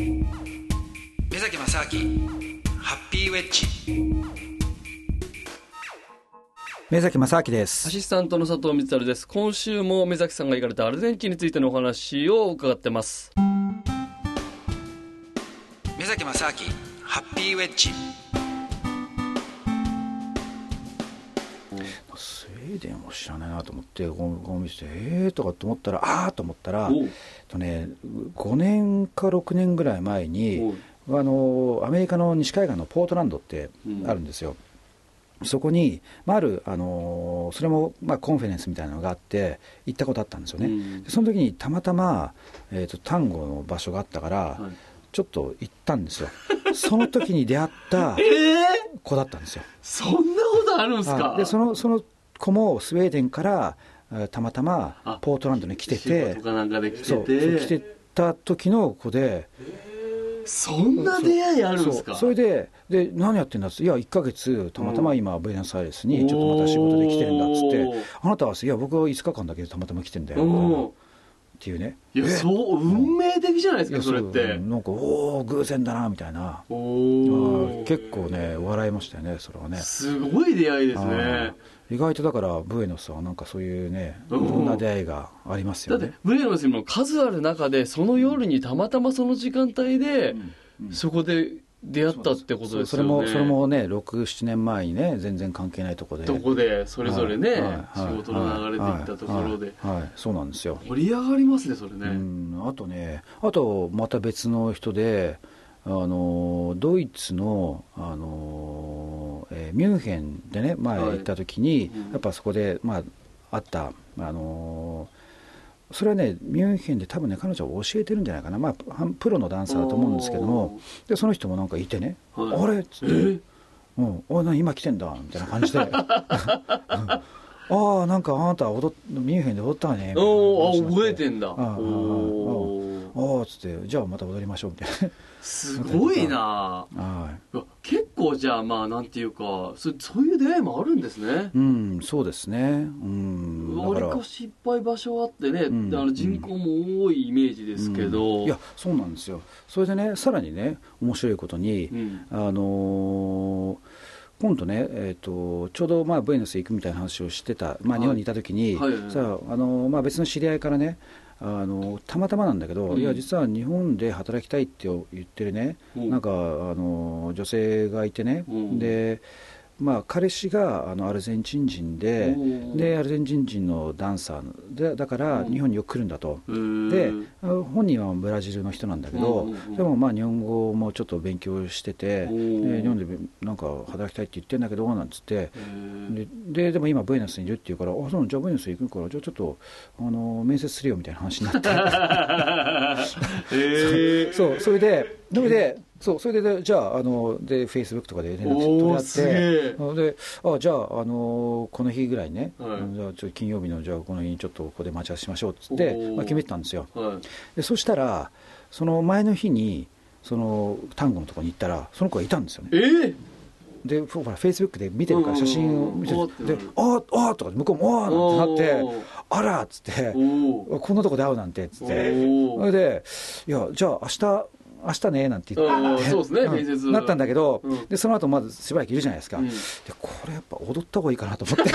目崎正明ハッピーウェッジ。目崎正明です。アシスタントの佐藤光晴です。今週も目崎さんが行かれたアルゼンチンについてのお話を伺ってます。目崎正明ハッピーウェッジスウェーデンを知らないなと思ってこの見てええー、とかと思ったらああと思ったらとね5年か6年ぐらい前にあのアメリカの西海岸のポートランドってあるんですよ、うん、そこに、まあ、ある、あのそれも、まあ、 conference みたいなのがあって行ったことあったんですよね、うん、その時にたまたま、えーと、タンゴの場所があったから、はい、ちょっと行ったんですよ。その時に出会った子だったんですよ、えー、そんなことあるんですか？でそのその子もスウェーデンからたまたまポートランドに来ててそう来てた時の子で、えーそんな出会いあるんですか？それでで何やってんだっつって「いや1か月たまたま今ブエノスアイレスにちょっとまた仕事で来てるんだ」っつって「あなたは「いや僕は5日間だけたまたま来てんだよ」っていうね。いやそう運命的じゃないですかそれって。なんかおお偶然だなみたいな。結構ね笑いましたよねそれはね。すごい出会いですね。意外とだからブエノスはなんかそういうねいろんな出会いがありますよね。だってブエノスにも数ある中でその夜にたまたまその時間帯で、そこで出会ったってことですよね。それもそれもね67年前にね全然関係ないとこで。とこでそれぞれね、はい。はい、仕事の流れていったところで、はい、はい、そうなんですよ。盛り上がりますねそれね。うん。あとねあとまた別の人であのドイツのあの、えー、ミュンヘンでね前行った時に、はいやっぱそこで、まあ、あったあのそれはねミュンヘンで多分ね彼女は教えてるんじゃないかな、まあ、プロのダンサーだと思うんですけども。でその人もなんかいてね「はい、あれ?」っつって「えー、うん。お何今来てんだ」みたいな感じで。ああなんかあなた踊ミュンヘンで踊ったね。おお覚えてんだ。ああああああつってじゃあまた踊りましょうみたいな。すごいな、はい、結構じゃあまあなんていうかそそういう出会いもあるんですね。うんそうですね。うんわりかしいっぱい場所あってね、うん、あの人口も多いイメージですけど、うん、いやそうなんですよ。それでねさらにね面白いことに、うん、あのー今度ね、えーと、ちょうどまあブエノス行くみたいな話をしてた、まあ、日本にいた時に、はい。はいはい、さあのまあ、別の知り合いからねあのたまたまなんだけど、うん、いや実は日本で働きたいって言ってるね、うん、なんかあの女性がいてね、うん、でまあ、彼氏があのアルゼンチン人ででアルゼンチン人のダンサーでだから日本によく来るんだと。で本人はブラジルの人なんだけどでもまあ日本語もちょっと勉強しててで日本でなんか働きたいって言ってんだけどなんつって。ででも今ブエノスにいるって言うからあそうじゃあブエノス行くからじゃあちょっとあの面接するよみたいな話になって。そうそれでそれでそうそれでじゃああのでフェイスブックとかで連絡取り合ってであじゃああのこの日ぐらいね、はい、じゃあちょ金曜日のじゃあこの日にちょっとここで待ち合わせしましょうっつって、まあ、決めてたんですよ、はい、でそしたらその前の日にその単語のところに行ったらその子がいたんですよね。えー。でほらフェイスブックで見てるから写真を見てで「あああとか向こうも「ああ」なんてなって「あら」っつって「こんなとこで会うなんて」っつって。それで「いやじゃあ明日明日ねなんて言って、そうですね、面接。なったんだけど、でその後まずしばらくいるじゃないですか、でこれやっぱ踊った方がいいかなと思って。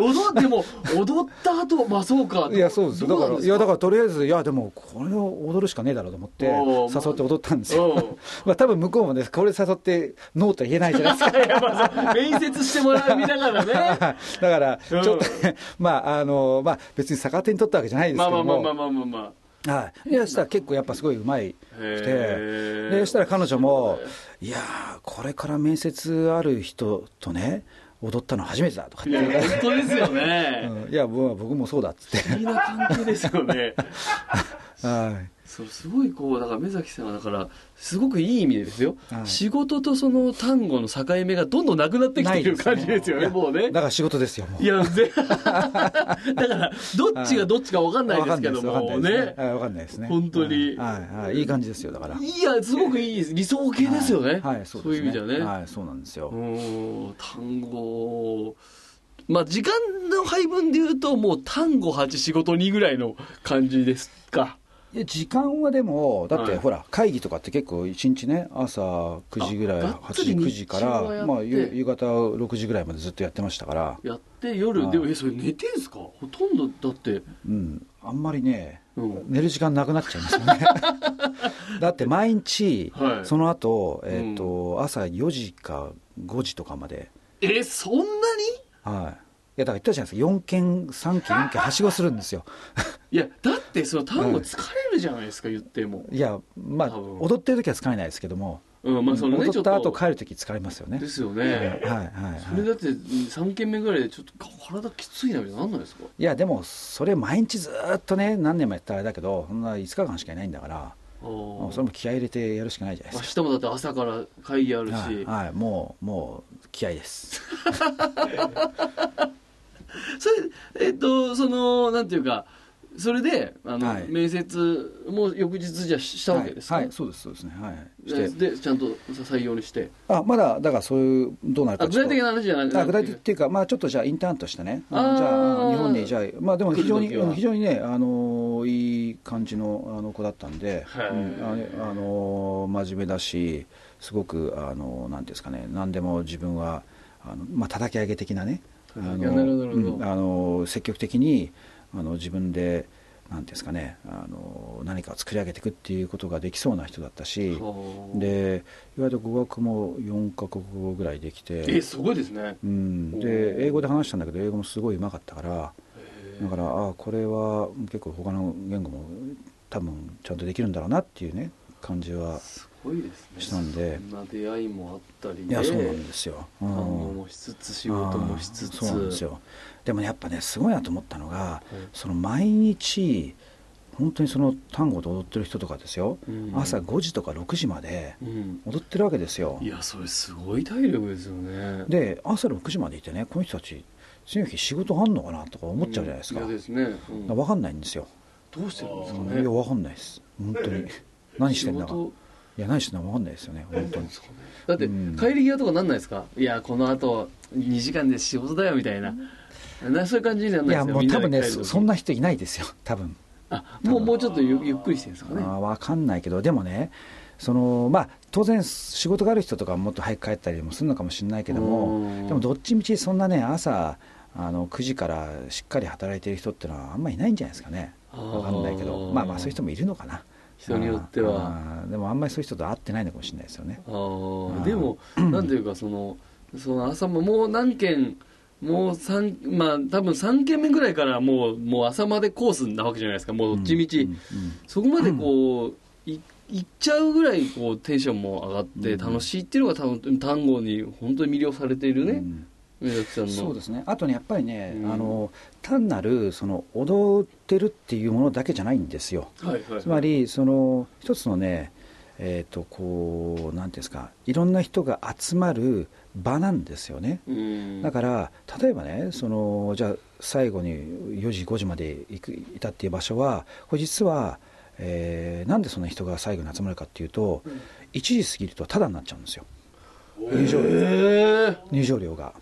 踊でも踊った後まあそうかいやそうです。だからいやだからとりあえずいやでもこれを踊るしかねえだろうと思って誘って踊ったんですよ。まあ多分向こうもねこれ誘ってノーと言えないじゃないですか。面接してもらう見ながらね。だからちょっとね、まああのまあ別に逆手に取ったわけじゃないですけども。まあまあまあまあまあまあはい、いやしたら結構やっぱすごいうまいくて。でしたら彼女も「いやこれから面接ある人とね踊ったの初めてだ」とか。って本当ですよね、うん、いや僕もそうだっつって。不思議な関係ですよね。はいそうすごいこうだから目崎さんはだからすごくいい意味でですよ、はい、仕事とその単語の境目がどんどんなくなってきてる感じですよね、ね、もうね。だから仕事ですよもう。いやぜ だからどっちがどっちか分かんないですけどもね。分かんないですね。本当に、はい。はい、いい感じですよだから。いやすごくいい理想系ですよね、はい、はい、そう、ね、そういう意味じゃね。はいそうなんですよ。単語。まあ時間の配分でいうともう単語8仕事2ぐらいの感じですか時間はでも、だってほら、会議とかって結構、一日ね、朝9時ぐらい、8時、9時から、まあ、夕方6時ぐらいまでずっとやってましたから。やって、夜、でも、え、それ寝てんすか？ほとんど、だって。うん、あんまりね、うん、寝る時間なくなっちゃいますよね。だって毎日、はい、その後、えっ、ー、と、うん、朝4時か5時とかまで。え、そんなに？はい。いやだから言ったじゃないですか4件3件4件はしごするんですよいやだってその単語疲れるじゃないですか、言っても。いやまあ踊ってる時は疲れないですけども。うんまあそのね、踊った後帰る時疲れますよね。ですよね、はいはい、はい、それだって3件目ぐらいでちょっと体きついなみたいななんないですか？いやでもそれ毎日ずっとね何年もやったらあれだけどそんな5日間しかいないんだからそれも気合い入れてやるしかないじゃないですか。明日もだって朝から会議あるし、はい、はい、もうもう気合です。それえっとそのなんていうかそれであの、はい、面接も翌日じゃしたわけですか、はい、はい、そうですそうですね。はいして。でちゃんと採用にして。あまだだからそういうどうなるか具体的な話じゃないあ具体的っていうかまあちょっとじゃあインターンとしてね。じゃあ日本にじゃあまあでも非常に非常にねあのいい感じのあの子だったんで、はい。うん、ああの真面目だしすごくあのなんですかね何でも自分はあのまあ叩き上げ的なねあの、あの積極的にあの自分で何ですかねあの何か作り上げていくっていうことができそうな人だったしで意外と語学も4か国語ぐらいできてえすごいですね、うん、で英語で話したんだけど英語もすごいうまかったからだからああこれは結構他の言語も多分ちゃんとできるんだろうなっていうね感じはごいですね。したんで。そんな出会いもあったり、ね、いやそうなんですよ。単語もしつつ仕事もしつつ。そうなんですよ。でもやっぱねすごいなと思ったのが、はい、その毎日本当にその単語で踊ってる人とかですよ、うん、朝5時とか6時まで踊ってるわけですよ、うん、いやそれすごい体力ですよね。で朝6時までいてねこの人たち次の日仕事あんのかなとか思っちゃうじゃないですか、うん、ですね、分かんないんですよ。どうしてるんですかね。いや分かんないです。本当に。何してんだかいやないしな分かんないですよね本当に。だって、帰り際とかなんないですか？いやこのあと2時間で仕事だよみたいな、なそういう感じじゃないですかいやもう多分ねそんな人いないですよ多分。あもうもうちょっとゆゆっくりしてるんですかね。あ分かんないけどでもねそのまあ当然仕事がある人とかはもっと早く帰ったりもするのかもしれないけどもでもどっちみちそんなね朝あの9時からしっかり働いてる人っていうのはあんまりいないんじゃないですかね。分かんないけど。まあまあそういう人もいるのかな人によっては。でもあんまりそういう人と会ってないのかもしれないですよね。あでも なんていうかそのその朝ももう何件もう三まあ多分3件目ぐらいからもうもう朝までコースなわけじゃないですか。もうどっちみち、そこまでこう いいっちゃうぐらいこうテンションも上がって楽しいっていうのが多分単語に本当に魅了されているね、そうですね。あとねやっぱりね、うん、あの単なるその踊ってるっていうものだけじゃないんですよ、はいはい、つまりその一つのねえーと、こうなんていうんですかいろんな人が集まる場なんですよね、だから例えばねそのじゃあ最後に4時5時まで行くいたっていう場所はこれ実は、えー、なんでそんな人が最後に集まるかっていうと、うん、1時過ぎるとタダになっちゃうんですよ。入場料。入場料が。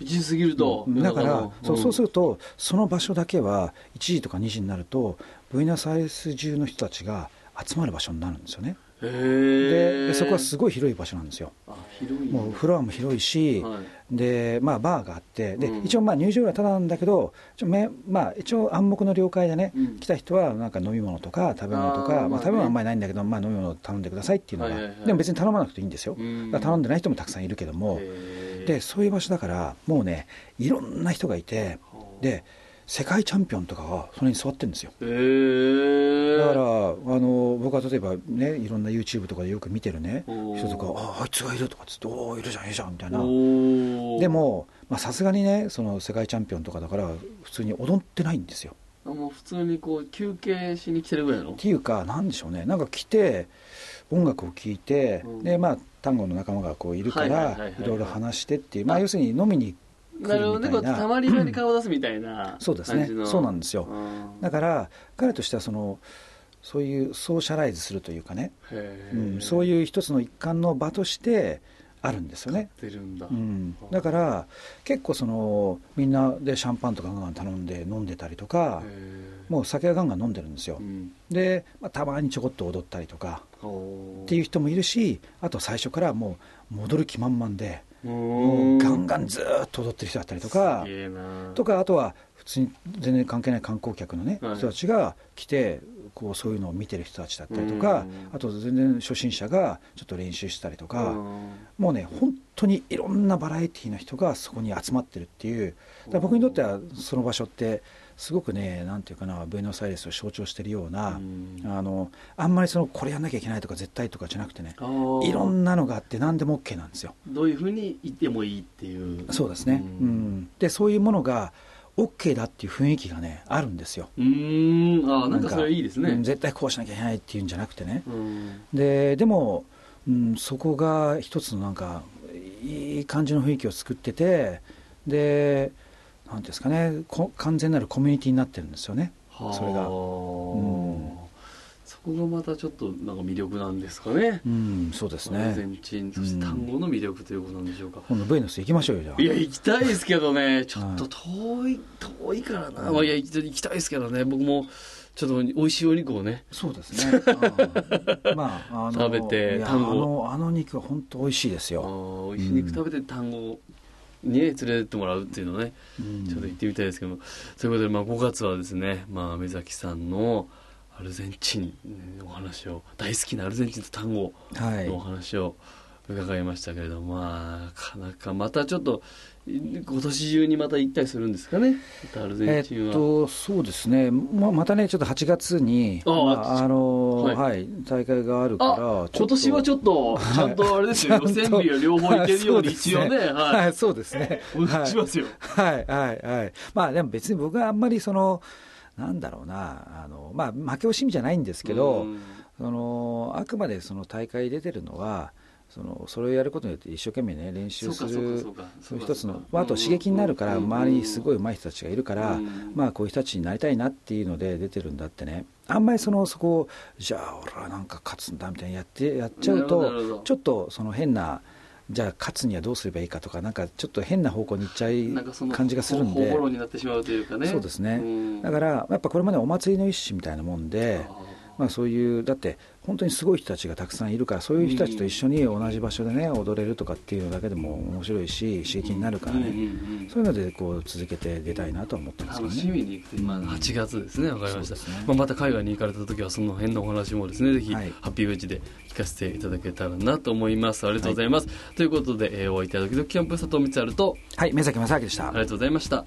1時過ぎると、うん、だから、う。ん、そうそうするとその場所だけは1時とか2時になるとブエナスアイレス中の人たちが集まる場所になるんですよね。でそこはすごい広い場所なんですよ。もうフロアも広いし、はい、でまあバーがあってで、うん、一応まあ入場料はただなんだけど一応,、まあ、一応暗黙の了解でね、うん、来た人はなんか飲み物とか食べ物とかまあ、食べ物はあんまりないんだけど、まあ、飲み物頼んでくださいっていうのが、はいはいはい、でも別に頼まなくていいんですよ、頼んでない人もたくさんいるけどもでそういう場所だからもうねいろんな人がいてで世界チャンピオンとかがそれに座ってるんですよ、だからあの僕は例えばねいろんな YouTube とかでよく見てるね人とか「ああいつがいる」とかつって「おおいるじゃんいるじゃん」みたいな。でもさすがにねその世界チャンピオンとかだから普通に踊ってないんですよ。もう普通にこう休憩しに来てるぐらいの？っていうかなんでしょうね。なんか来て音楽を聴いて、うん、でまあ単語の仲間がこういるからいろいろ話してっていうまあ要するに飲みにな。るほどね。たまり場に顔を出すみたいなそうですね。そうなんですよ、だから彼としてはそのそういうソーシャライズするというかね、うん、そういう一つの一環の場としてあるんですよね。うん、だから結構そのみんなでシャンパンとかガンガン頼んで飲んでたりとかもう酒はガンガン飲んでるんですよ。うん、で、まあ、たまにちょこっと踊ったりとかっていう人もいるしあと最初からもう戻る気満々でもうガンガンずっと踊ってる人だったりとかとかあとは普通に全然関係ない観光客のね、はい、人たちが来てこうそういうのを見てる人たちだったりとかあと全然初心者がちょっと練習したりとかもうね本当にいろんなバラエティーの人がそこに集まってるっていう。僕にとってはその場所ってすごくねなんていうかなブエノスアイレスを象徴しているような、うあのあんまりそのこれやんなきゃいけないとか絶対とかじゃなくてねいろんなのがあって何でも OK なんですよ。どういうふうに言ってもいいっていうそうですね、うん、でそういうものが OK だっていう雰囲気がねあるんですよ。うん。あなんかそれいいですね、うん、絶対こうしなきゃいけないっていうんじゃなくてね。ででも、うん、そこが一つのなんかいい感じの雰囲気を作っててでなんですかね完全なるコミュニティになってるんですよね。それが、うん、そこがまたちょっとなんか魅力なんですかね。うんそうですね。アルゼンチンそして単語の魅力ということなんでしょうか、今度ブエノス行きましょうよじゃあ。いや行きたいですけどね。ちょっと遠い遠いからな、まあ、いや行きたいですけどね。僕もちょっと美味しいお肉をね。そうですね、まあ、あの食べて単語。あのあの肉は本当美味しいですよ。美味しい肉食べて単語に、ね、連れてってもらうっていうのね、うん、ちょっと行ってみたいですけど。もということで、まあ、5月はですね、まあ、目崎さんのアルゼンチンのお話を大好きなアルゼンチンと単語のお話を伺いましたけれども、はい、まあなかなかまたちょっと今年中にまた行ったりするんですかね、アルゼンチンは。えっと、そうですね、ままたね、ちょっと8月に、あ、まあ、あのはい、はい、大会があるから、今年はちょっと、ちゃんとあれですよ、予選日は両方行けるように、一応ね、はい、そうですね、お願いしますよ。はい、はい、はい。まあ、でも別に僕はあんまりその、なんだろうな、あのまあ、負け惜しみじゃないんですけど、そのあくまでその大会出てるのは、そのそれをやることによって一生懸命ね練習するそう一つの、まあ、あと刺激になるから周りにすごい上手い人たちがいるから、まあこういう人たちになりたいなっていうので出てるんだってね。あんまりそのそこをじゃあ俺はなんか勝つんだみたいにやってやっちゃうとちょっとその変なじゃあ勝つにはどうすればいいかとかなんかちょっと変な方向に行っちゃい感じがするんでそうですね。だからやっぱこれまでお祭りの一種みたいなもんでまあそういうだって本当にすごい人たちがたくさんいるからそういう人たちと一緒に同じ場所でね踊れるとかっていうのだけでも面白いし刺激になるからね、そういうのでこう続けて出たいなと思ってます、ね、楽しみに行く、まあ、8月ですね分かりました、ね、まあ、また海外に行かれた時はその辺のお話もですねぜひ、ハッピーウェッジで聞かせていただけたらなと思います。ありがとうございます、はい、ということで、えー、お会いいただきとキャンプ佐藤光晴とはい。目崎正明でした。ありがとうございました